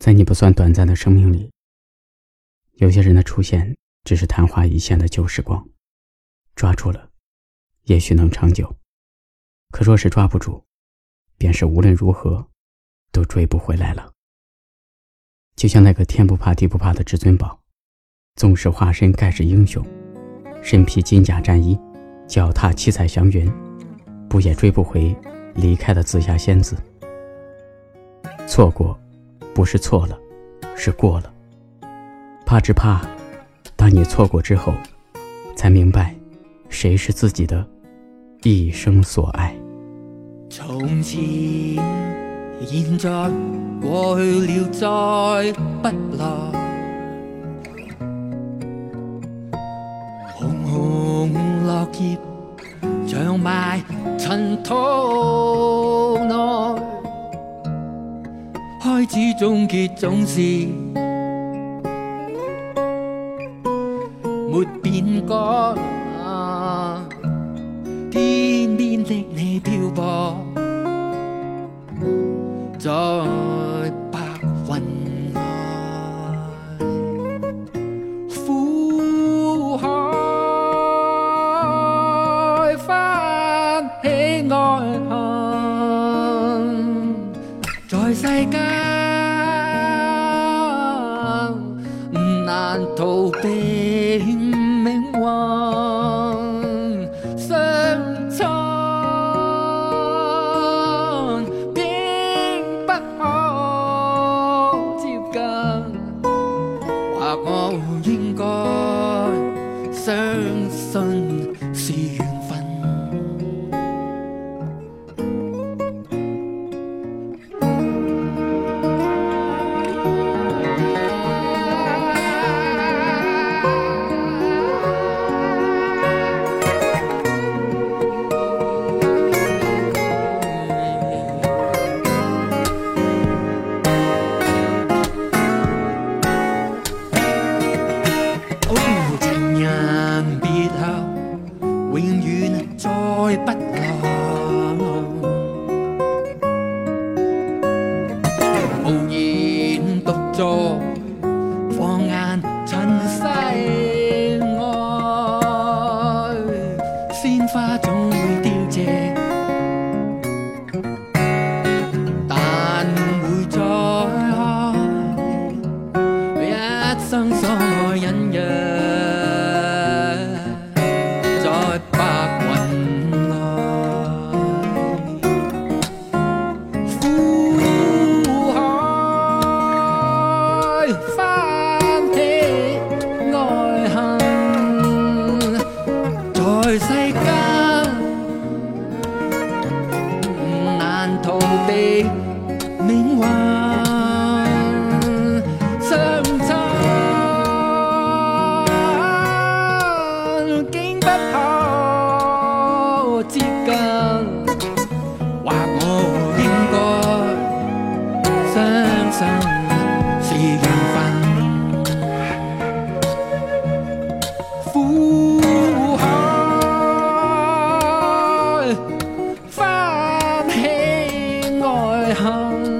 在你不算短暂的生命里，有些人的出现只是昙花一现的旧时光，抓住了，也许能长久；可若是抓不住，便是无论如何都追不回来了。就像那个天不怕地不怕的至尊宝，纵使化身盖世英雄，身披金甲战衣，脚踏七彩祥云，不也追不回离开的紫霞仙子？错过。不是错了，是过了。怕只怕，当你错过之后，才明白，谁是自己的一生所爱。从前、现在、过去了，再不来。红红落叶，长埋尘土内。开始终结总是没变改，天边的你漂泊在白云外，苦海翻起爱恨，在世间。定命运相衬，竟不可接近。或我应该相信是缘分。恨